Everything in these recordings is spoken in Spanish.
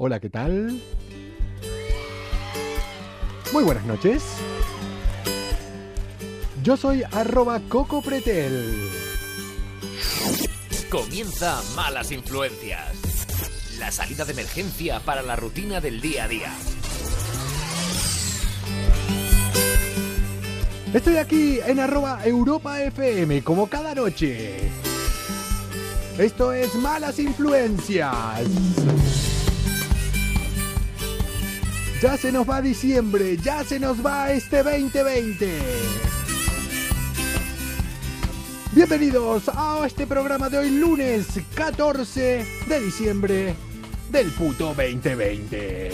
Hola, ¿qué tal? Muy buenas noches. Yo soy arroba Coco Pretel. Comienza Malas Influencias. La salida de emergencia para la rutina del día a día. Estoy aquí en arroba Europa FM como cada noche. Esto es Malas Influencias. Ya se nos va diciembre, ya se nos va este 2020. Bienvenidos a este programa de hoy lunes 14 de diciembre del puto 2020.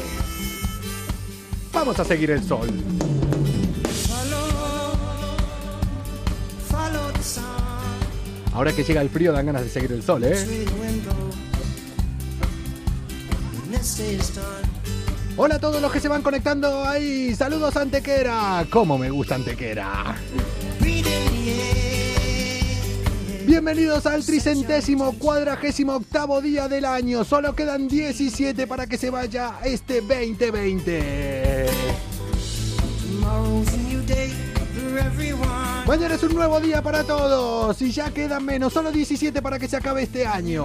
Vamos a seguir el sol. Ahora que llega el frío dan ganas de seguir el sol, ¿eh? Hola a todos los que se van conectando ahí. Saludos Antequera. ¿Cómo me gusta Antequera? Bienvenidos al tricentésimo cuadragésimo octavo día del año. Solo quedan 17 para que se vaya este 2020. Mañana es un nuevo día para todos y ya quedan menos, solo 17 para que se acabe este año.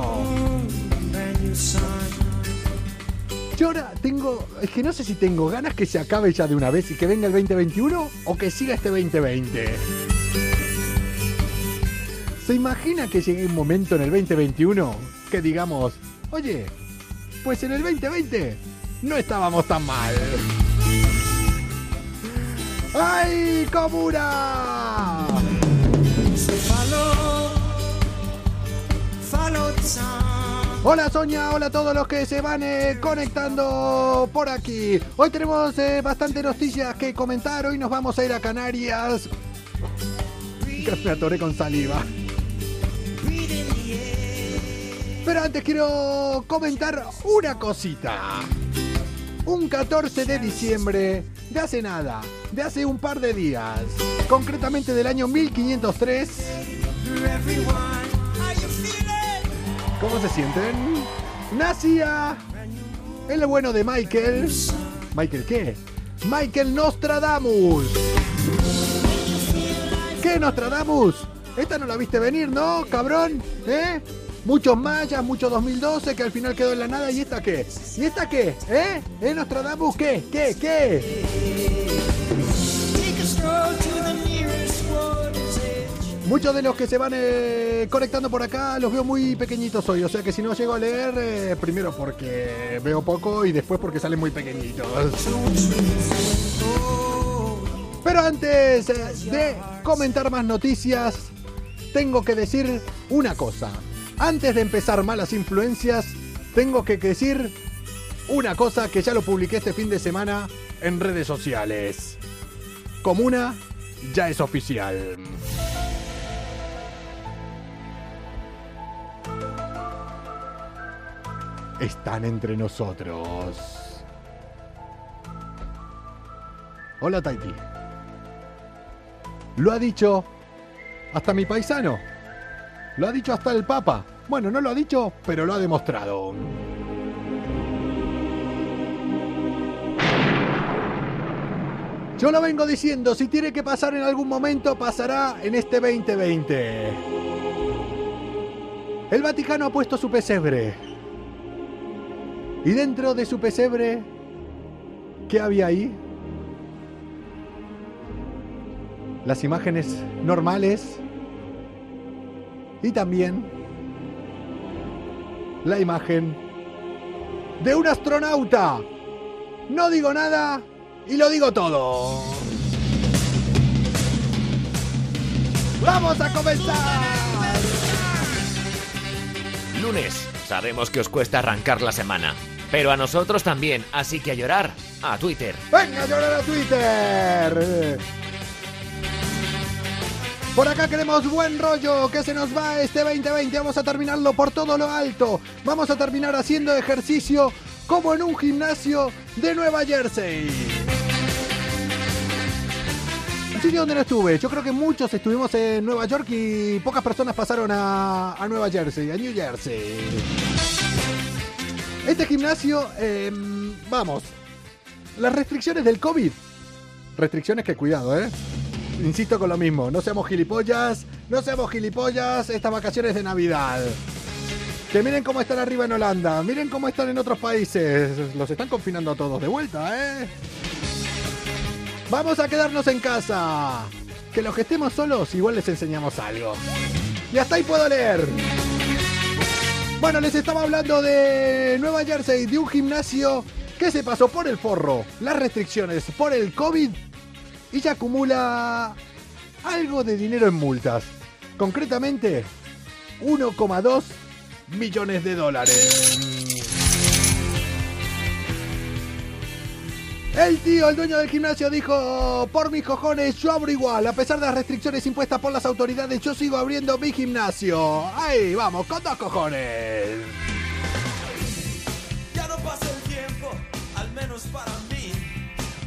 Yo ahora tengo, es que no sé si tengo ganas que se acabe ya de una vez y que venga el 2021 o que siga este 2020. ¿Se imagina que llegue un momento en el 2021 que digamos, oye, pues en el 2020 no estábamos tan mal? ¡Ay, Komura! Hola Sonia, hola a todos los que se van eh, conectando por aquí. Hoy tenemos eh, bastante noticias que comentar. Hoy nos vamos a ir a Canarias. Casi me atoré con saliva. Pero antes quiero comentar una cosita. Un 14 de diciembre de hace nada, de hace un par de días, concretamente del año 1503. ¿Cómo se sienten? Nacía el bueno de Michael. ¿Michael qué? Michael Nostradamus. ¿Qué Nostradamus? Esta no la viste venir, ¿no, cabrón? ¿Eh? Muchos mayas, muchos 2012 que al final quedó en la nada. ¿Y esta qué? ¿Y esta qué? ¿Eh? ¿Eh, Nostradamus qué? ¿Qué? ¿Qué? Muchos de los que se van eh, conectando por acá los veo muy pequeñitos hoy, o sea que si no llego a leer, eh, primero porque veo poco y después porque salen muy pequeñitos. Pero antes eh, de comentar más noticias, tengo que decir una cosa. Antes de empezar malas influencias, tengo que decir una cosa que ya lo publiqué este fin de semana en redes sociales. Comuna ya es oficial. Están entre nosotros. Hola Taiti. Lo ha dicho hasta mi paisano. Lo ha dicho hasta el Papa. Bueno, no lo ha dicho, pero lo ha demostrado. Yo lo vengo diciendo, si tiene que pasar en algún momento, pasará en este 2020. El Vaticano ha puesto su pesebre. Y dentro de su pesebre, ¿qué había ahí? Las imágenes normales y también la imagen de un astronauta. No digo nada y lo digo todo. ¡Vamos a comenzar! Lunes. Sabemos que os cuesta arrancar la semana. Pero a nosotros también, así que a llorar a Twitter. ¡Venga a llorar a Twitter! Por acá queremos buen rollo, que se nos va este 2020. Vamos a terminarlo por todo lo alto. Vamos a terminar haciendo ejercicio como en un gimnasio de Nueva Jersey. Donde no estuve. Yo creo que muchos estuvimos en Nueva York y pocas personas pasaron a, a Nueva Jersey, a New Jersey. Este gimnasio, em, vamos, las restricciones del COVID. Restricciones que cuidado, ¿eh? Insisto con lo mismo, no seamos gilipollas, no seamos gilipollas estas vacaciones de Navidad. Que miren cómo están arriba en Holanda, miren cómo están en otros países. Los están confinando a todos de vuelta, ¿eh? Vamos a quedarnos en casa. Que los que estemos solos igual les enseñamos algo. Y hasta ahí puedo leer. Bueno, les estaba hablando de Nueva Jersey, de un gimnasio que se pasó por el forro, las restricciones por el COVID y ya acumula algo de dinero en multas. Concretamente, 1,2 millones de dólares. El tío, el dueño del gimnasio, dijo, por mis cojones, yo abro igual. A pesar de las restricciones impuestas por las autoridades, yo sigo abriendo mi gimnasio. Ahí, vamos, con dos cojones. Ya no pasa el tiempo, al menos para mí.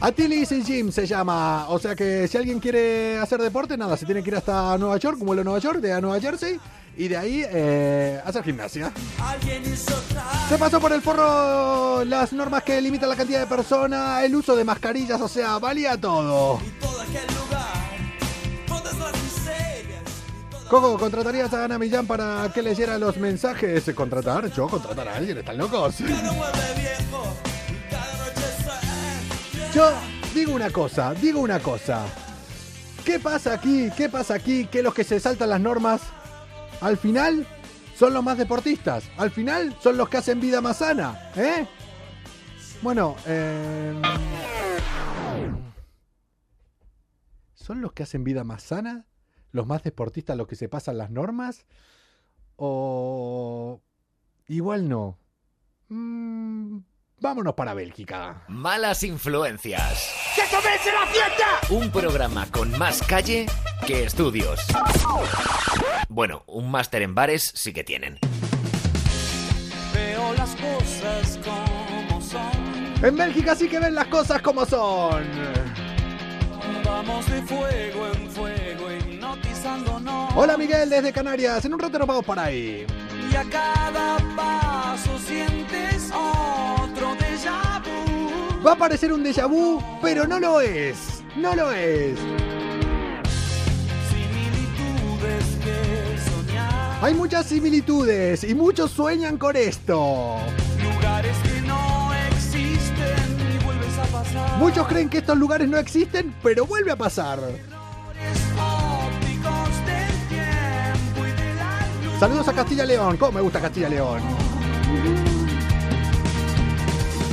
Atilis Gym se llama. O sea que si alguien quiere hacer deporte, nada, se tiene que ir hasta Nueva York, como a Nueva York, de a Nueva Jersey, y de ahí eh, hacer gimnasia. Se pasó por el forro las normas que limitan la cantidad de personas, el uso de mascarillas, o sea, valía todo. Coco, ¿contratarías a Ana Millán para que leyera los mensajes? ¿Contratar? ¿Yo? ¿Contratar a alguien? ¿Están locos? Yo digo una cosa, digo una cosa. ¿Qué pasa aquí? ¿Qué pasa aquí? Que los que se saltan las normas, al final son los más deportistas. Al final son los que hacen vida más sana, ¿eh? Bueno, eh... ¿son los que hacen vida más sana? ¿Los más deportistas los que se pasan las normas? ¿O igual no? Mm, vámonos para Bélgica. Malas influencias. ¡Que comience la fiesta! Un programa con más calle que estudios. Bueno, un máster en bares sí que tienen. Veo las cosas como son. En Bélgica sí que ven las cosas como son. Vamos de fuego en fuego, hipnotizándonos. Hola Miguel desde Canarias, en un rato nos vamos por ahí. Y a cada paso sientes otro déjà vu. Va a parecer un déjà vu, pero no lo es. No lo es. Hay muchas similitudes y muchos sueñan con esto. Lugares que no existen y vuelves a pasar. Muchos creen que estos lugares no existen, pero vuelve a pasar. Saludos a Castilla León. ¿Cómo me gusta Castilla León?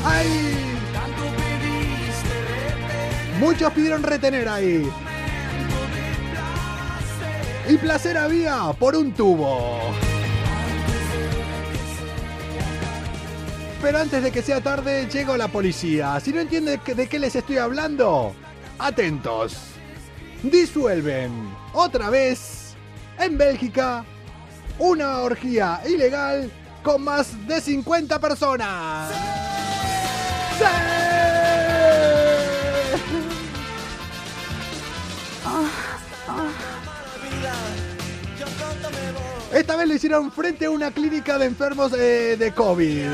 ¡Ay! Muchos pidieron retener ahí. Y placer había por un tubo. Pero antes de que sea tarde, llegó la policía. Si no entienden de qué les estoy hablando, atentos. Disuelven otra vez en Bélgica una orgía ilegal con más de 50 personas. Esta vez lo hicieron frente a una clínica de enfermos eh, de COVID.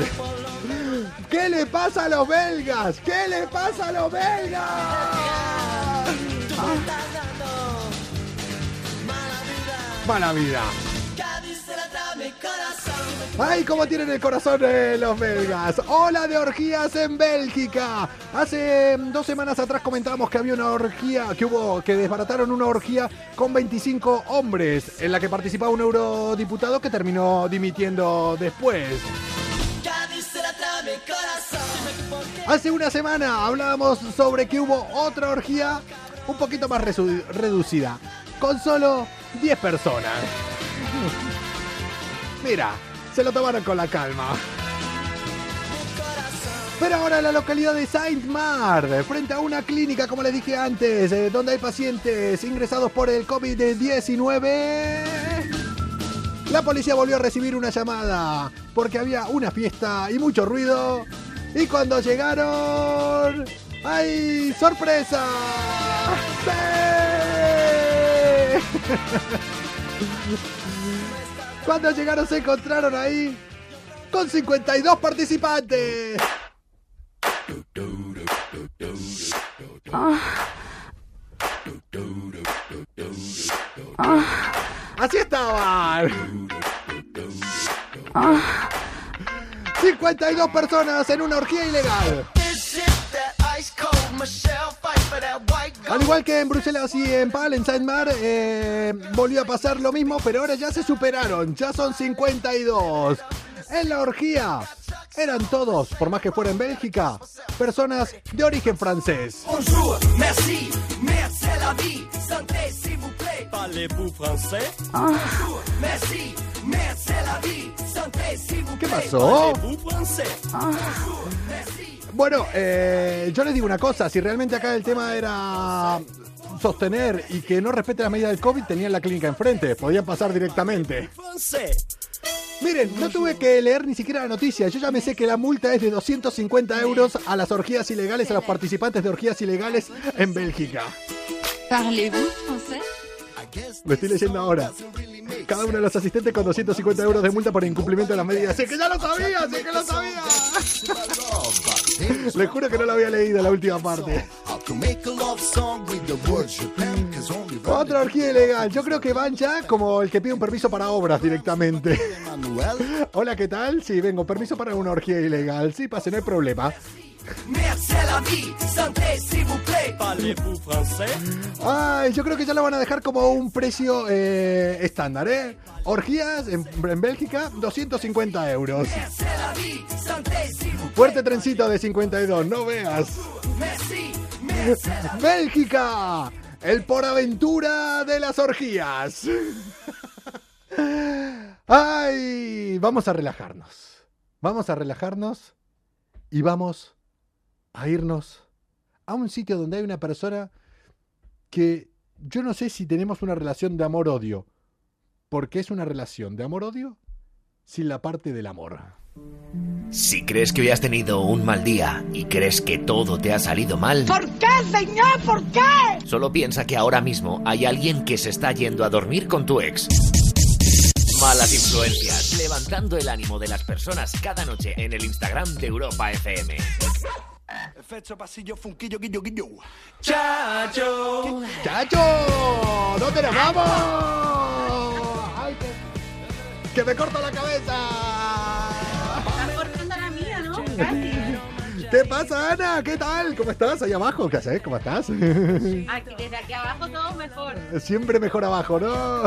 ¿Qué le pasa a los belgas? ¿Qué le pasa a los belgas? Mala vida. ¡Ay, cómo tienen el corazón de los belgas! ¡Hola de orgías en Bélgica! Hace mm, dos semanas atrás comentábamos que había una orgía, que hubo, que desbarataron una orgía con 25 hombres, en la que participaba un eurodiputado que terminó dimitiendo después. Hace una semana hablábamos sobre que hubo otra orgía un poquito más reducida, con solo 10 personas. Mira, se lo tomaron con la calma. Pero ahora en la localidad de Saint-Marc, frente a una clínica, como les dije antes, eh, donde hay pacientes ingresados por el COVID-19, la policía volvió a recibir una llamada porque había una fiesta y mucho ruido. Y cuando llegaron, ¡ay, sorpresa! ¡Sí! Cuando llegaron se encontraron ahí con 52 participantes. Así estaban. 52 personas en una orgía ilegal. Al igual que en Bruselas y en Pal, en Saint-Mar, eh, volvió a pasar lo mismo, pero ahora ya se superaron, ya son 52. En la orgía eran todos, por más que fuera en Bélgica, personas de origen francés. Bonjour, merci, merci la vie, santé s'il vous plaît. Parlez-vous français? Bonjour, merci, merci la vie, santé s'il vous ¿Qué plaît. pasó? Parlez-vous français? Bueno, eh, yo les digo una cosa, si realmente acá el tema era sostener y que no respete las medidas del COVID, tenían la clínica enfrente, podían pasar directamente. Miren, no tuve que leer ni siquiera la noticia. Yo ya me sé que la multa es de 250 euros a las orgías ilegales, a los participantes de orgías ilegales en Bélgica. Lo estoy leyendo ahora. Cada uno de los asistentes con 250 euros de multa por incumplimiento de las medidas. ¡Sí que ya lo sabía! ¡Sí que lo sabía! Les juro que no lo había leído la última parte. Otra orgía ilegal. Yo creo que van ya como el que pide un permiso para obras directamente. Hola, ¿qué tal? Sí, vengo. Permiso para una orgía ilegal. Sí, pase, no hay problema. Merci la vie, santé s'il vous plaît. Parlez-vous français? Ay, yo creo que ya lo van a dejar como un precio eh, estándar, ¿eh? Orgías en, en Bélgica, 250 euros. La. Fuerte trencito de 52, no veas. La. Bélgica, el por aventura de las orgías. Ay, vamos a relajarnos. Vamos a relajarnos y vamos a irnos a un sitio donde hay una persona que yo no sé si tenemos una relación de amor-odio, porque es una relación de amor-odio sin la parte del amor. Si crees que hoy has tenido un mal día y crees que todo te ha salido mal, ¿Por qué, señor? ¿Por qué? solo piensa que ahora mismo hay alguien que se está yendo a dormir con tu ex. Malas influencias, levantando el ánimo de las personas cada noche en el Instagram de Europa FM. Efecto pasillo, funquillo, guillo, guillo. Chacho. ¡Chacho! ¿Dónde nos vamos? ¡Ay, que, que me corto la cabeza! Estás cortando la mía, ¿no? Casi. ¿Qué pasa, Ana? ¿Qué tal? ¿Cómo estás? Ahí abajo, ¿qué haces? ¿Cómo estás? Aquí, desde aquí abajo todo mejor. Siempre mejor abajo, ¿no?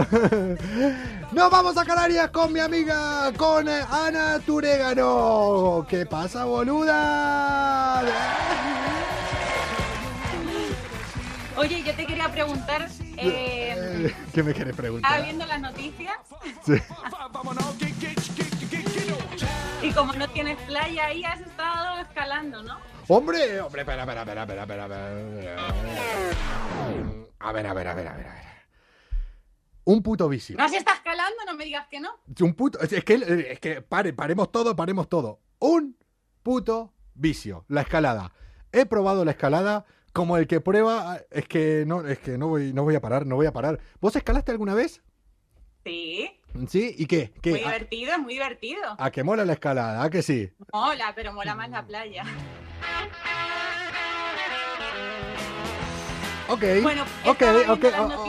Nos vamos a Canarias con mi amiga, con Ana Turegano. ¿Qué pasa, boluda? Oye, yo te quería preguntar, eh, ¿Qué me quieres ¿estás preguntar? viendo las noticias? Sí. Y como no tienes playa ahí, has estado escalando, ¿no? Hombre, hombre, espera, espera, espera, espera, espera, espera. A ver, a ver, a ver, a ver, a ver. Un puto vicio. No, si estás escalando, no me digas que no. Un puto. Es que, es que pare, paremos todo, paremos todo. Un puto vicio. La escalada. He probado la escalada como el que prueba. Es que no, es que no voy, no voy a parar, no voy a parar. ¿Vos escalaste alguna vez? Sí, ¿Sí? ¿Y qué? ¿Qué? muy ¿A, divertido, es muy divertido. a que mola la escalada? ¿A que sí? Mola, pero mola más la playa. Ok, Bueno, ok,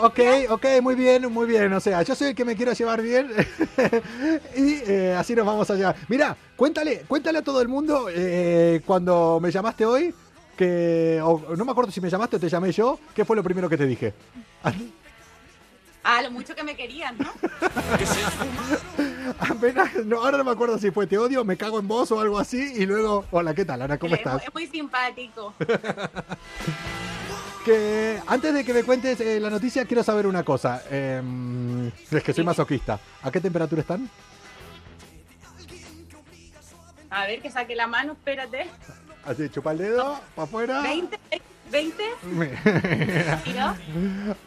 ok, ok, muy bien, muy bien. O sea, yo soy el que me quiero llevar bien y eh, así nos vamos allá. Mira, cuéntale, cuéntale a todo el mundo eh, cuando me llamaste hoy, que o- no me acuerdo si me llamaste o te llamé yo, ¿qué fue lo primero que te dije? Ah, lo mucho que me querían, ¿no? Apenas, no, ahora no me acuerdo si fue te odio, me cago en vos o algo así y luego, hola, ¿qué tal, Ana? ¿Cómo Es, estás? es muy simpático. Que antes de que me cuentes eh, la noticia, quiero saber una cosa. Eh, es que soy masoquista. ¿A qué temperatura están? A ver, que saque la mano, espérate. Así, chupa el dedo, para afuera. 20, 20, ¿no?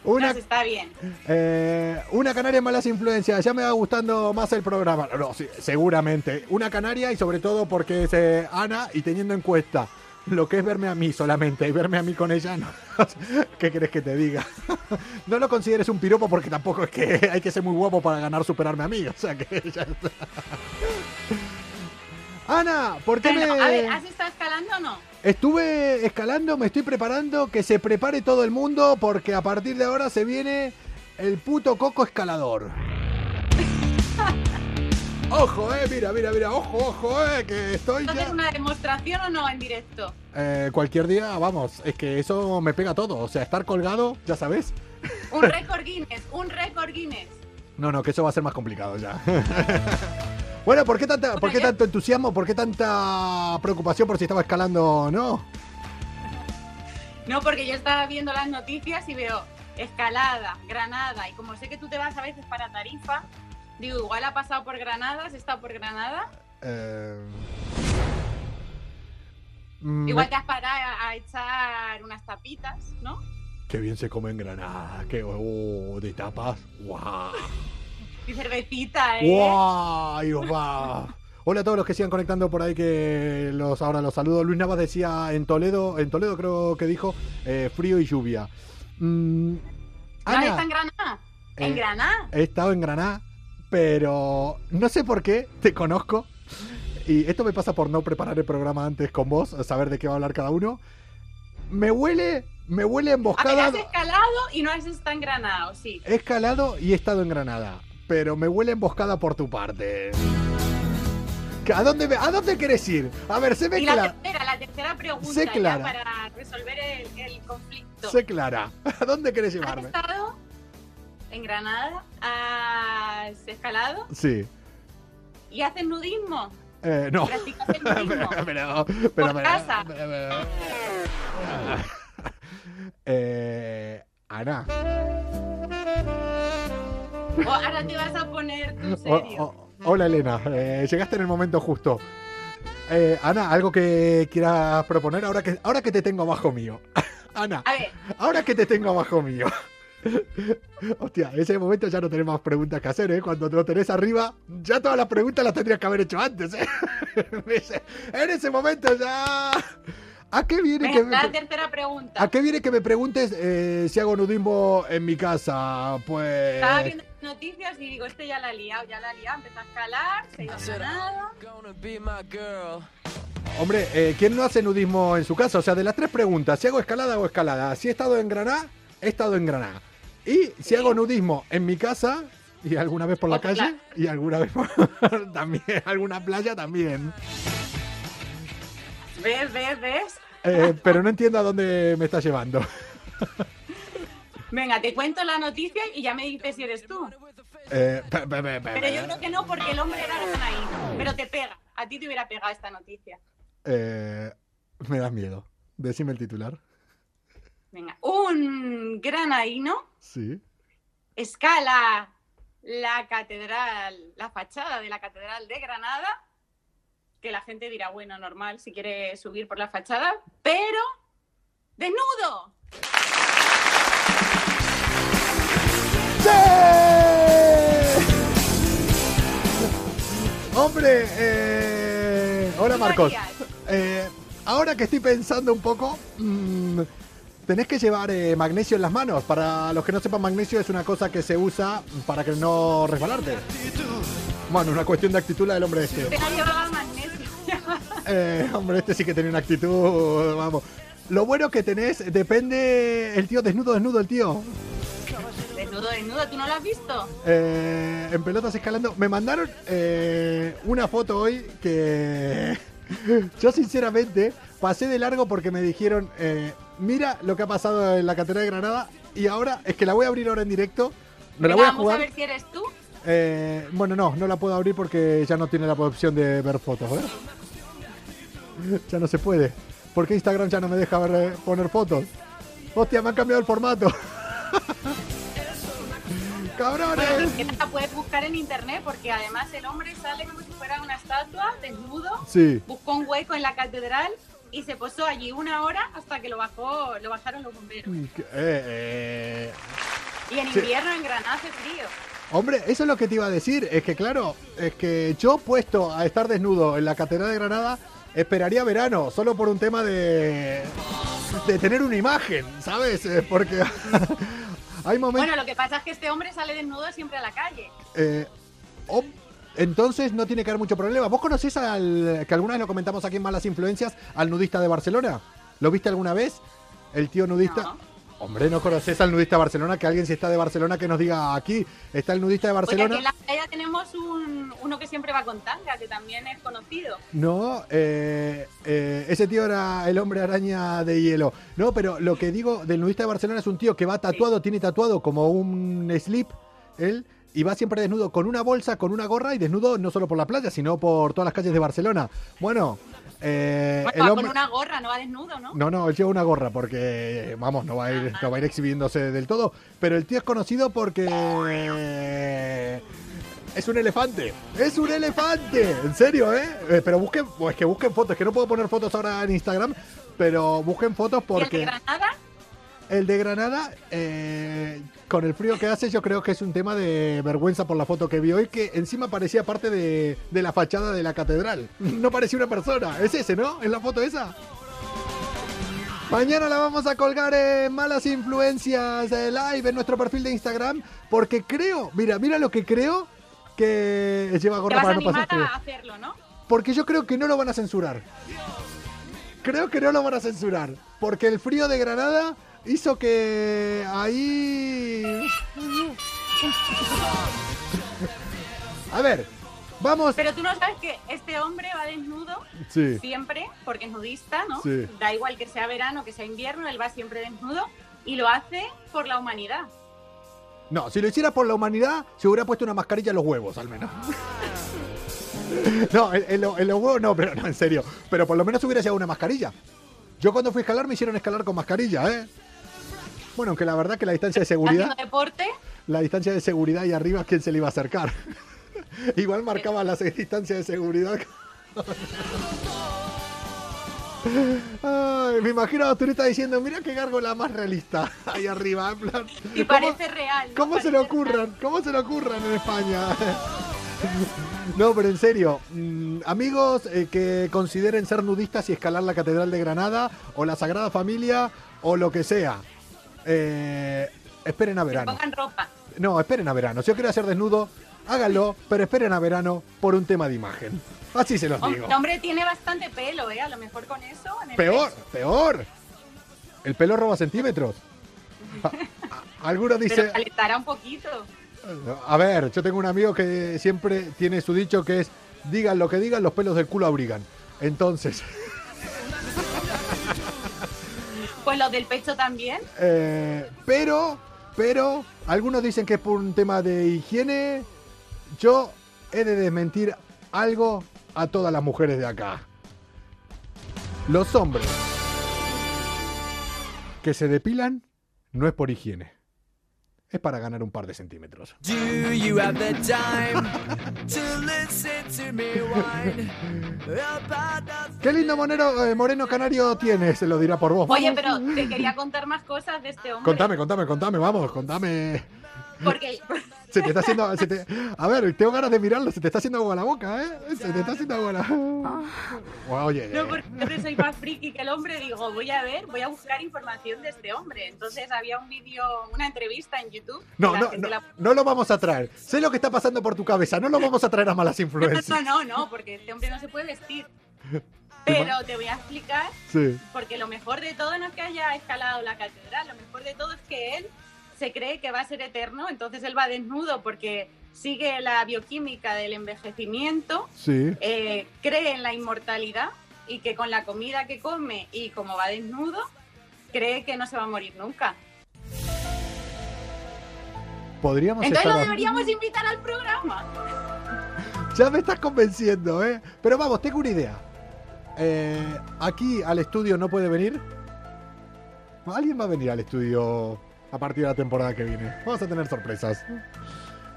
una, No, está bien. eh, una canaria en malas influencias. Ya me va gustando más el programa. No, sí, seguramente. Una canaria y sobre todo porque es eh, Ana y teniendo en cuenta lo que es verme a mí solamente y verme a mí con ella, no. ¿qué querés que te diga? No lo consideres un piropo porque tampoco es que hay que ser muy guapo para ganar superarme a mí. O sea que ya está. Ana, ¿por qué Bueno, me...? a ver, ¿has estado escalando o no? Estuve escalando, me estoy preparando, que se prepare todo el mundo porque a partir de ahora se viene el puto coco escalador. Ojo, eh, mira, mira, mira, ojo, ojo, eh, que estoy ¿Entonces ya... una demostración o no en directo? Eh, cualquier día, vamos, es que eso me pega todo, o sea, estar colgado, ya sabes. Un récord Guinness, un récord Guinness. No, no, que eso va a ser más complicado ya. bueno, ¿por qué, tanta, ¿por qué tanto entusiasmo? ¿Por qué tanta preocupación por si estaba escalando o no? No, porque yo estaba viendo las noticias y veo escalada, Granada, y como sé que tú te vas a veces para Tarifa, digo, igual ha pasado por Granada, has estado por Granada, Eh... mm, igual te has parado a, echar unas tapitas, ¿no? Qué bien se come en Granada, qué oh, de tapas. ¡Guau! Y cervecita, ¿eh? ¡Guau! Ahí os va. Hola a todos los que sigan conectando por ahí que los ahora los saludo. Luis Navas decía en Toledo, en Toledo creo que dijo eh, frío y lluvia. Mm, ¿No has Ana, estado en Granada? Eh, ¿En Granada? he estado en Granada, pero no sé por qué te conozco. Y esto me pasa por no preparar el programa antes con vos, saber de qué va a hablar cada uno. Me huele, me huele a A ver, emboscada. has escalado y no has estado en Granada, ¿o sí? He escalado y he estado en Granada, pero me huele emboscada por tu parte. ¿A dónde, me- ¿A dónde querés ir? A ver, sé Y la clara. tercera, la tercera pregunta Sé clara. para resolver el, el conflicto. Sé clara. ¿A dónde querés ¿Has llevarme? estado en Granada? ¿Has escalado? Sí. ¿Y haces nudismo? Eh, no. ¿Practicas el nudismo? pero, pero, pero, Por casa. Eh, Ana. ¿O ahora te vas a poner O- serio? hola Elena, Eh, llegaste en el momento justo. Eh, Ana, ¿algo que quieras proponer ahora que, ahora que te tengo abajo mío? Ana, A ver, ahora que te tengo abajo mío. Hostia, en ese momento ya no tenés más preguntas que hacer, ¿eh? Cuando te lo tenés arriba, ya todas las preguntas las tendrías que haber hecho antes, ¿eh? en ese momento ya... ¿A qué viene que me, la tercera pregunta. ¿a qué viene que me preguntes eh, si hago nudismo en mi casa? Pues... Estaba viendo noticias y digo, este ya la ha liado, ya la ha liado, empezó a escalar, se ha. Hombre, eh, ¿quién no hace nudismo en su casa? O sea, de las tres preguntas, si hago escalada o escalada, si he estado en Granada, he estado en Granada. Y si Sí. hago nudismo en mi casa, y alguna vez por la O calle, y alguna vez por también, alguna playa también. ¿Ves, ves, ves? Eh, pero no entiendo a dónde me estás llevando. Venga, te cuento la noticia y ya me dices si eres tú. Eh, pe- pe- pe- pe- Pero yo creo que no, porque el hombre era granaíno. Pero te pega. A ti te hubiera pegado esta noticia. eh, me das miedo. Decime el titular. Venga, un granaíno Sí. escala la catedral, la fachada de la catedral de Granada, que la gente dirá, bueno, normal, si quiere subir por la fachada, pero desnudo. Hombre, eh, hola ¿Tú lo Marcos. Eh, ahora que estoy pensando un poco, mm, tenés que llevar eh, magnesio en las manos. Para los que no sepan, magnesio es una cosa que se usa para que no resbalarte. Bueno, una cuestión de actitud la del hombre este. Eh, hombre, este sí que tenía una actitud, vamos. Lo bueno que tenés, depende... El tío desnudo, desnudo, el tío. Desnudo, desnudo, ¿tú no lo has visto? Eh, en pelotas escalando. Me mandaron eh, una foto hoy que yo sinceramente pasé de largo porque me dijeron, eh, mira lo que ha pasado en la Catedral de Granada y ahora es que la voy a abrir ahora en directo. Me la voy a vamos jugar. a ver si eres tú. Eh, bueno, no, no la puedo abrir porque ya no tiene la opción de ver fotos. Ya no se puede. Porque Instagram ya no me deja ver, poner fotos. Hostia, me han cambiado el formato. Puedes buscar en internet porque además el hombre sale como si fuera una estatua, desnudo, Sí. buscó un hueco en la catedral y se posó allí una hora hasta que lo bajó, lo bajaron los bomberos. Eh, eh, Y en Sí. invierno en Granada hace frío. Hombre, eso es lo que te iba a decir. Es que, claro, es que yo puesto a estar desnudo en la Catedral de Granada, esperaría verano, solo por un tema de. de tener una imagen, ¿sabes? Eh, Porque hay momentos. Bueno, lo que pasa es que este hombre sale desnudo siempre a la calle. Eh, Entonces no tiene que haber mucho problema. ¿Vos conocés al, que alguna vez lo comentamos aquí en Malas Influencias, al nudista de Barcelona? ¿Lo viste alguna vez? El tío nudista. No. Hombre, ¿no conoces al nudista de Barcelona? Que alguien si está de Barcelona que nos diga aquí. Está el nudista de aquí Barcelona. en la playa tenemos un, uno que siempre va con tanga, que también es conocido. No, eh, eh, ese tío era el hombre araña de hielo. No, pero lo que digo del nudista de Barcelona es un tío que va tatuado, tiene tatuado como un slip, él, y va siempre desnudo con una bolsa, con una gorra y desnudo no solo por la playa, sino por todas las calles de Barcelona. Bueno, eh, Bueno, el va hombre... con una gorra, no va desnudo, ¿no? No, no, él lleva una gorra porque, vamos, no va a ir, no va a ir exhibiéndose del todo. Pero el tío es conocido porque es un elefante. Es un elefante. En serio, ¿eh? Eh, Pero busquen, pues que busquen fotos. Que no puedo poner fotos ahora en Instagram, pero busquen fotos ¿Y el de porque Granada? El de Granada, eh, con el frío que hace, yo creo que es un tema de vergüenza por la foto que vi hoy, que encima parecía parte de, de la fachada de la catedral. No parecía una persona. Es ese, ¿no? ¿Es la foto esa? Mañana la vamos a colgar en Malas Influencias eh, Live en nuestro perfil de Instagram, porque creo, mira, mira lo que creo que lleva gorra para no pasar frío. a hacerlo, ¿no? Porque yo creo que no lo van a censurar. Creo que no lo van a censurar. Porque el frío de Granada hizo que ahí... A ver, vamos... Pero tú no sabes que este hombre va desnudo Sí. siempre, porque es nudista, ¿no? Sí. Da igual que sea verano, que sea invierno, él va siempre desnudo y lo hace por la humanidad. No, si lo hiciera por la humanidad, se hubiera puesto una mascarilla en los huevos, al menos. No, en, en lo- en los huevos no, pero no, en serio. Pero por lo menos hubiera llevado una mascarilla. Yo cuando fui a escalar me hicieron escalar con mascarilla, ¿eh? Bueno, aunque la verdad que la distancia de seguridad... Deporte, la distancia de seguridad y arriba quién se le iba a acercar. Igual marcaba la distancia de seguridad. Ay, me imagino a los turistas diciendo, mira qué gárgola más realista ahí arriba, en plan. y ¿cómo- parece real. ¿no? ¿Cómo se le ocurran? ¿Cómo se le ocurran en España? No, pero en serio, mm, amigos eh, que consideren ser nudistas y escalar la Catedral de Granada o la Sagrada Familia o lo que sea, eh, esperen a verano. Pongan ropa. No, esperen a verano. Si yo quiero hacer desnudo, háganlo, pero esperen a verano por un tema de imagen. Así se los digo. El hombre tiene bastante pelo, ¿eh? A lo mejor con eso. en el Peor, peor. El pelo roba centímetros. Algunos Pero dicen... calentará un poquito. A ver, yo tengo un amigo que siempre tiene su dicho que es, digan lo que digan, los pelos del culo abrigan. Entonces, Pues los del pecho también. eh, pero, pero, algunos dicen que es por un tema de higiene. Yo he de desmentir algo a todas las mujeres de acá. Los hombres que se depilan no es por higiene. Es para ganar un par de centímetros. Qué lindo monero, eh, moreno canario tienes, se lo dirá por vos. Oye, Vamos. pero te quería contar más cosas de este hombre. Contame, contame, contame, vamos, contame. Porque Se te está haciendo. se te- A ver, tengo ganas de mirarlo, se te está haciendo agua la boca, ¿eh? Se te está haciendo agua la. Guau, Oye, No, porque siempre soy más friki que el hombre. Digo, voy a ver, voy a buscar información de este hombre. Entonces había un vídeo, una entrevista en YouTube. no, no, no, la- no lo vamos a traer. Sé lo que está pasando por tu cabeza, no lo vamos a traer a malas influencias. no, no, no, porque este hombre no se puede vestir. Pero te voy a explicar, Sí. porque lo mejor de todo no es que haya escalado la catedral, lo mejor de todo es que él se cree que va a ser eterno, entonces él va desnudo porque sigue la bioquímica del envejecimiento, Sí. eh, cree en la inmortalidad y que con la comida que come y como va desnudo, cree que no se va a morir nunca. Podríamos Entonces lo deberíamos invitar al programa. Ya me estás convenciendo, ¿eh? Pero vamos, tengo una idea. Eh, aquí al estudio no puede venir. Alguien va a venir al estudio a partir de la temporada que viene. Vamos a tener sorpresas.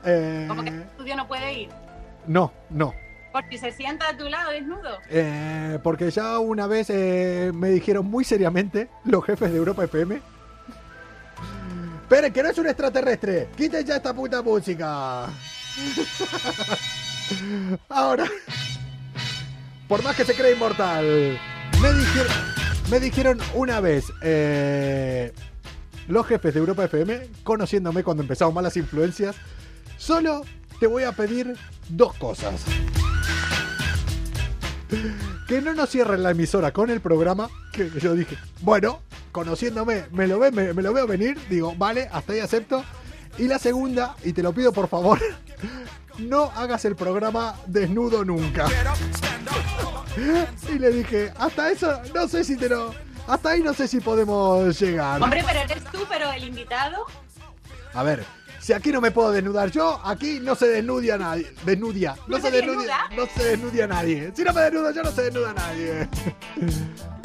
Eh, Como que el estudio no puede ir. no, no. Porque se sienta a tu lado desnudo. Eh, porque ya una vez eh, me dijeron muy seriamente los jefes de Europa FM. Esperen, que no es un extraterrestre. Quiten ya esta puta música. Ahora, por más que se cree inmortal, me dijeron, me dijeron una vez eh, los jefes de Europa FM, conociéndome cuando empezamos malas influencias, Solo te voy a pedir dos cosas. Que no nos cierren la emisora con el programa. Que yo dije, bueno, conociéndome, me lo, ve, me, lo veo venir. Digo, vale, hasta ahí acepto. Y la segunda, y te lo pido por favor, no hagas el programa desnudo nunca. Y le dije, hasta eso, no sé si te lo... Hasta ahí no sé si podemos llegar. Hombre, pero eres tú, pero el invitado. A ver, si aquí no me puedo desnudar yo, aquí no se desnudia nadie. Desnudia. No, ¿No se se desnudia. desnuda? No se desnudia nadie. Si no me desnudo yo, no se desnuda nadie.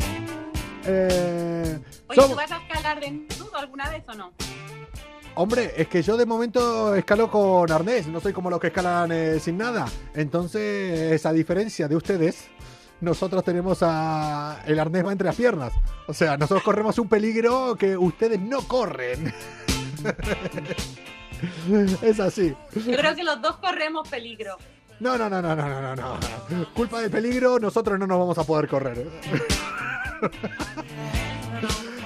Eh, Oye, somos- ¿tú vas a escalar desnudo alguna vez o no? Hombre, es que yo de momento escalo con arnés, no soy como los que escalan eh, sin nada. Entonces, a diferencia de ustedes, nosotros tenemos a... El arnés va entre las piernas. O sea, nosotros corremos un peligro que ustedes no corren. es así. Yo creo que los dos corremos peligro. No, no, no, no, no, no, no, no. Culpa del peligro, nosotros no nos vamos a poder correr.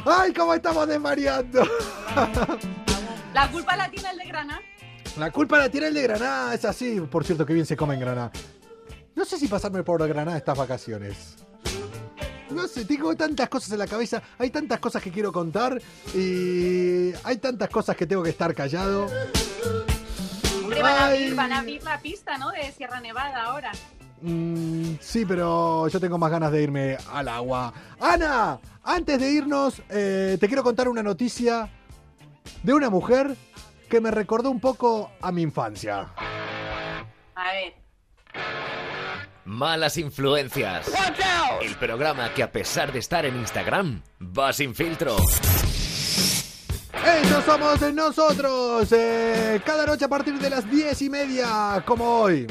¡Ay, cómo estamos desvariando! La culpa la tiene el de Granada. La culpa la tiene el de Granada, es así. Por cierto, que bien se come en Granada. No sé si pasarme por Granada estas vacaciones. No sé, tengo tantas cosas en la cabeza, hay tantas cosas que quiero contar y hay tantas cosas que tengo que estar callado. Hombre, van a, abrir, van a abrir la pista, ¿no? De Sierra Nevada ahora. Mm, sí, pero yo tengo más ganas de irme al agua. Ana, antes de irnos, eh, te quiero contar una noticia de una mujer que me recordó un poco a mi infancia. A ver. Malas influencias. El programa que a pesar de estar en Instagram, va sin filtro. Ellos somos nosotros, eh, cada noche a partir de las diez y media, como hoy.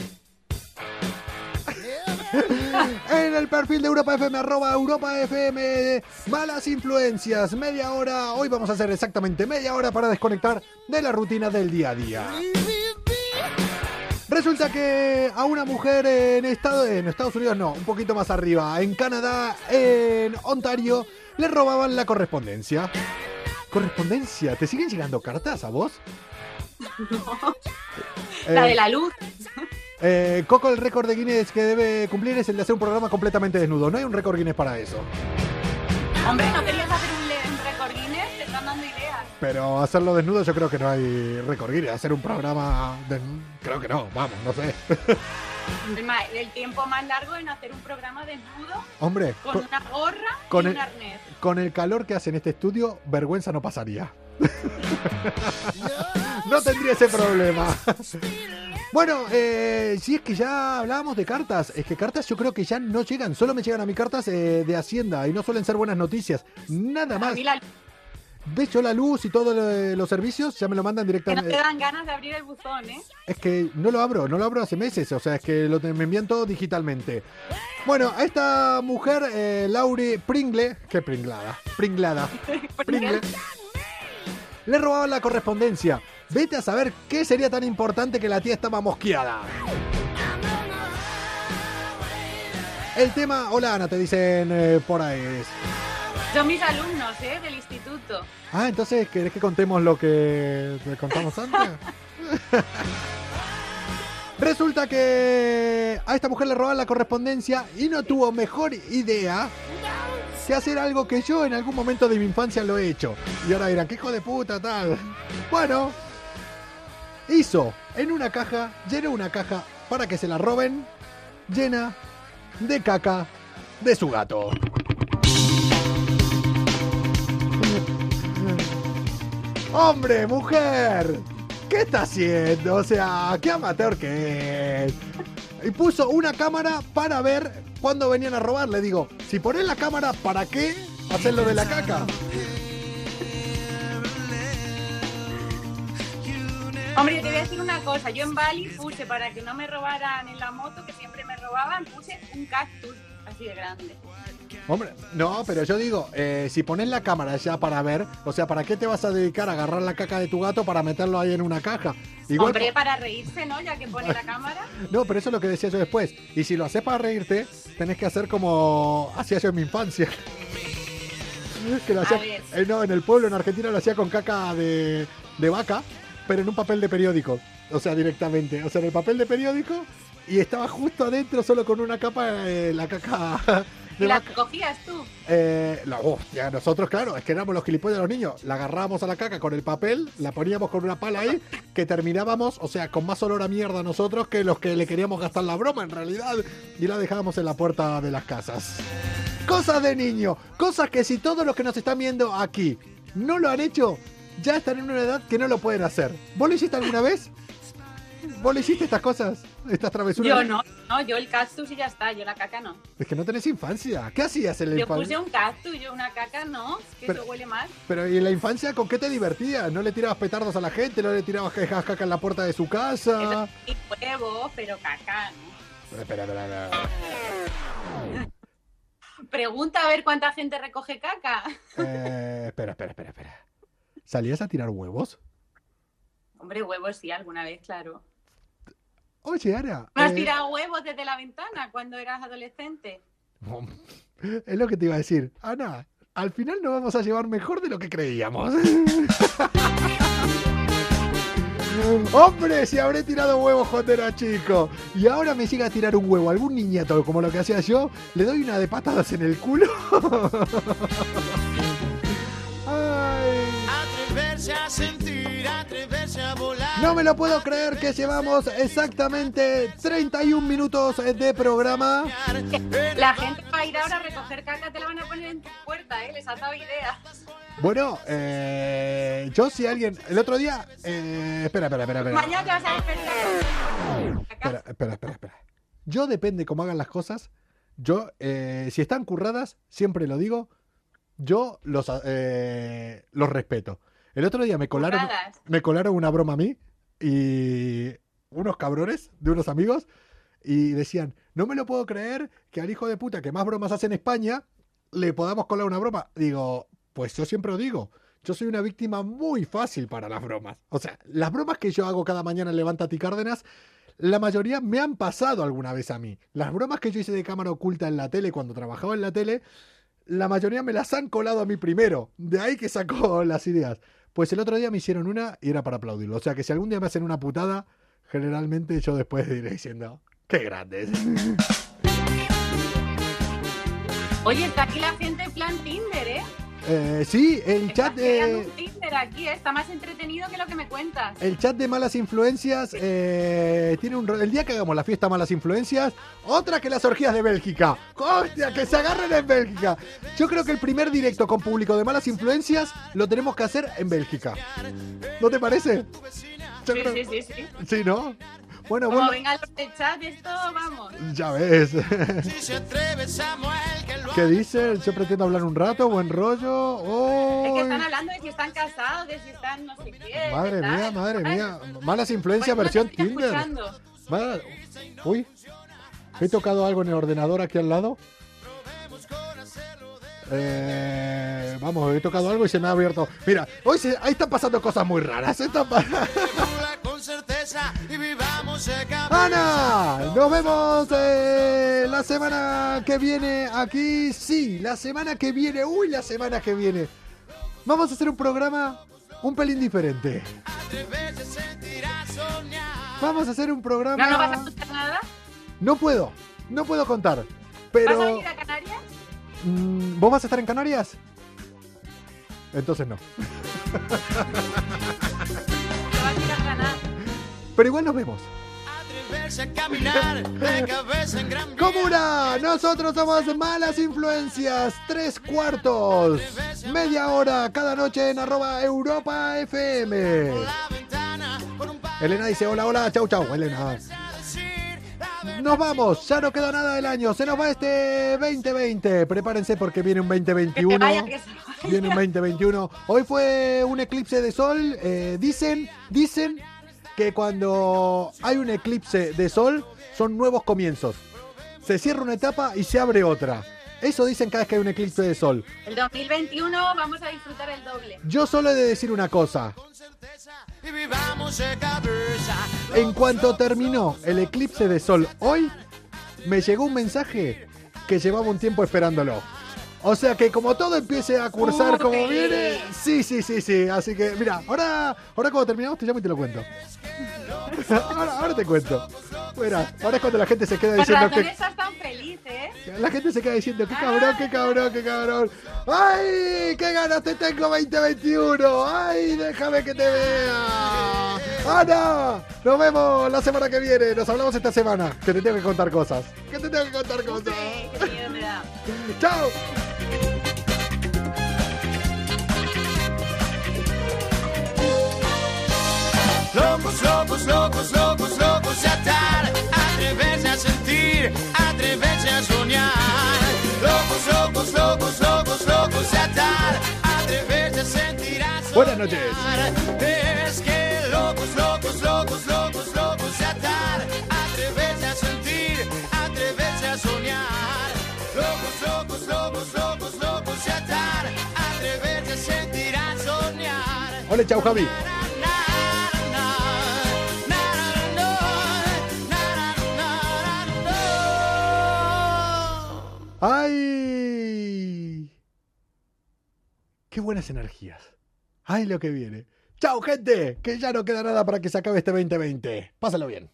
en el perfil de Europa FM, arroba Europa FM, malas influencias, media hora. Hoy vamos a hacer exactamente media hora para desconectar de la rutina del día a día. Resulta que a una mujer en, estado, en Estados Unidos, no, un poquito más arriba, en Canadá, en Ontario, le robaban la correspondencia. ¿Correspondencia? ¿Te siguen llegando cartas a vos? La Eh, de la luz. eh, Coco, el récord de Guinness que debe cumplir es el de hacer un programa completamente desnudo. No hay un récord Guinness para eso. Hombre, ¿no querías hacer Pero hacerlo desnudo yo creo que no hay Guinness. Hacer un programa desnudo, creo que no. Vamos, no sé. El, ma- el tiempo más largo en hacer un programa desnudo Hombre, con con, una gorra con y el- un arnés. con el calor que hace en este estudio, vergüenza no pasaría. no tendría ese problema. Bueno, eh, si es que ya hablábamos de cartas, es que cartas yo creo que ya no llegan, solo me llegan a mí cartas eh, de Hacienda y no suelen ser buenas noticias, nada A más. mí la- ¿Ves yo la luz y todos lo- los servicios? Ya me lo mandan que no te directamente. dan ganas de abrir el buzón, ¿eh? Es que no lo abro, no lo abro hace meses, o sea, es que lo me envían todo digitalmente. Bueno, a esta mujer, eh, Laurie Pringle, qué pringlada, pringlada, Pringle, le robaban la correspondencia. Vete a saber qué sería tan importante que la tía estaba mosqueada. El tema, hola Ana, te dicen eh, por ahí. Son mis alumnos, ¿eh? Del instituto. Ah, entonces, ¿querés que contemos lo que contamos antes? Resulta que a esta mujer le robaron la correspondencia y no tuvo mejor idea que hacer algo que yo en algún momento de mi infancia lo he hecho. Y ahora dirán, ¿qué hijo de puta tal? Bueno, hizo en una caja, llenó una caja para que se la roben, llena de caca de su gato. Hombre, mujer, ¿qué está haciendo? O sea, qué amateur que es. Y puso una cámara para ver cuándo venían a robar. Le digo, si pones la cámara, ¿para qué hacer lo de la caca? Hombre, te voy a decir una cosa. Yo en Bali puse, para que no me robaran en la moto, que siempre me robaban, puse un cactus así de grande. Hombre, no, pero yo digo, eh, si pones la cámara ya para ver, o sea, ¿para qué te vas a dedicar a agarrar la caca de tu gato para meterlo ahí en una caja? Igual, Hombre, para reírse, ¿no? Ya que pone la cámara. No, pero eso es lo que decía yo después. Y si lo haces para reírte, tenés que hacer como hacía yo en mi infancia. que lo hacía, eh, no, en el pueblo, en Argentina, lo hacía con caca de, de vaca, pero en un papel de periódico. o sea, directamente, o sea, en el papel de periódico y estaba justo adentro solo con una capa de la caca ¿Y de la vaca. cogías tú? Eh, la, hostia, nosotros, claro, es que éramos los gilipollas de los niños. La agarrábamos a la caca con el papel, la poníamos con una pala ahí, que terminábamos, o sea, con más olor a mierda nosotros que los que le queríamos gastar la broma en realidad, y la dejábamos en la puerta de las casas. Cosas de niño, cosas que si todos los que nos están viendo aquí no lo han hecho, ya están en una edad que no lo pueden hacer. ¿Vos lo hiciste alguna vez? ¿Vos le hiciste estas cosas? ¿Estas travesuras? Yo no, no, yo el cactus y ya está, yo la caca no. Es que no tenés infancia. ¿Qué hacías en la Yo infancia? puse un cactus, yo una caca no, que Pero- eso huele mal. Pero ¿y en la infancia con qué te divertías? ¿No le tirabas petardos a la gente? ¿No le tirabas quejas caca en la puerta de su casa? Y huevos, pero caca no. Espera, espera, espera. Pregunta a ver cuánta gente recoge caca. Eh, espera, espera, espera, espera. ¿Salías a tirar huevos? Hombre, huevos sí, alguna vez, claro. Oye, Ara. ¿No has eh, tirado huevos desde la ventana cuando eras adolescente? Es lo que te iba a decir. Ana, al final nos vamos a llevar mejor de lo que creíamos. Hombre, si habré tirado huevos cuando era chico y ahora me llega a tirar un huevo algún niñato como lo que hacía yo, le doy una de patadas en el culo. Ay. Atreverse a sentir, a. No me lo puedo creer que llevamos exactamente 31 minutos de programa. La gente va a ir ahora a recoger caca, te la van a poner en tu puerta, ¿eh? Les has dado idea. Bueno, eh, yo si alguien... El otro día... eh, espera, espera, espera, espera. Mañana te vas a despertar. Espera, espera, espera, espera. Yo depende cómo hagan las cosas. Yo, eh, si están curradas, siempre lo digo, yo los, eh, los respeto. El otro día me colaron, me colaron una broma a mí y unos cabrones de unos amigos y decían, no me lo puedo creer que al hijo de puta que más bromas hace en España le podamos colar una broma. Digo, pues yo siempre lo digo. Yo soy una víctima muy fácil para las bromas. O sea, las bromas que yo hago cada mañana en Levántate y Cárdenas, la mayoría me han pasado alguna vez a mí. Las bromas que yo hice de cámara oculta en la tele cuando trabajaba en la tele, la mayoría me las han colado a mí primero. De ahí que sacó las ideas. Pues el otro día me hicieron una y era para aplaudirlo. O sea que si algún día me hacen una putada, generalmente yo después diré diciendo, qué grandes. Oye, está aquí la gente en plan Tinder, ¿eh? Eh, sí, el chat creando aquí, ¿eh? Está más entretenido que lo que me cuentas. El chat de malas influencias eh, tiene un el día que hagamos la fiesta malas influencias, otra que las orgías de Bélgica. ¡Hostia, que se agarren en Bélgica! Yo creo que el primer directo con público de malas influencias lo tenemos que hacer en Bélgica. ¿No te parece? Sí, creo- sí, sí, sí. Sí, ¿no? Bueno, Como bueno, vengan los del chat, esto, vamos. ya ves. Si se atreve Samuel, que lo ¿Qué dice? Yo pretendo hablar un rato, buen rollo. Es que ¡Oh! están hablando de si están casados, de si están no sé qué. Madre mía, madre mía. Malas influencias pues, versión Tinder. escuchando. Uy, he tocado algo en el ordenador aquí al lado. Eh, vamos, he tocado algo y se me ha abierto. Mira, hoy se- ahí están pasando cosas muy raras. Están pa- regula con certeza y vivamos de cabeza. Ana, nos vemos eh, la semana que viene aquí. Sí, la semana que viene. Uy, la semana que viene. Vamos a hacer un programa un pelín diferente. Vamos a hacer un programa. ¿No nos vas a contar nada? No puedo, no puedo contar. ¿Vas a Pero. venir a Canarias? Mm, ¿Vos vas a estar en Canarias? Entonces no. Pero igual nos vemos. A caminar de cabeza en gran vía. Comuna, nosotros somos Malas Influencias, tres cuartos, media hora cada noche en arroba Europa FM. Elena dice hola, hola, chau, chau, Elena. Nos vamos, ya no queda nada del año, se nos va este 2020. Prepárense porque viene un Que se 2021. vaya, que se vaya. Viene un 2021. Hoy fue un eclipse de sol. eh, dicen, dicen que cuando hay un eclipse de sol son nuevos comienzos. Se cierra una etapa y se abre otra. Eso dicen cada vez que hay un eclipse de sol. El 2021 vamos a disfrutar el doble. Yo solo he de decir una cosa. En cuanto terminó el eclipse de sol hoy, me llegó un mensaje que llevaba un tiempo esperándolo. O sea que como todo empiece a cursar como viene, sí, sí, sí, sí. Así que, mira, ahora, ahora cuando terminamos te llamo y te lo cuento. ahora, ahora te cuento. Bueno, ahora es cuando la gente se queda diciendo que. estás tan feliz, ¿eh? La gente se queda diciendo, qué cabrón, qué cabrón, qué cabrón. ¡Ay! ¡Qué ganas te tengo 2021! ¡Ay! ¡Déjame que te vea! ¡Ana! Nos vemos la semana que viene. Nos hablamos esta semana. Que te tengo que contar cosas. Que te tengo que contar cosas. Sí, qué miedo me da. ¡Chao! Locos, locos, locos, locos, locos atar, atreverse a sentir, atreverse a soñar. Locos, locos, locos, locos, locos atar, atreverse a sentir, a soñar. Buenas noches. Es que locos, locos, locos, locos, locos atar, atreverse a sentir, atreverse a soñar. Locos, locos, locos, locos, locos atar, atreverse a sentir, a soñar. Hola, chau, Javi. ¡Ay! ¡Qué buenas energías! ¡Ay, lo que viene! ¡Chao, gente! Que ya no queda nada para que se acabe este 2020. Pásalo bien.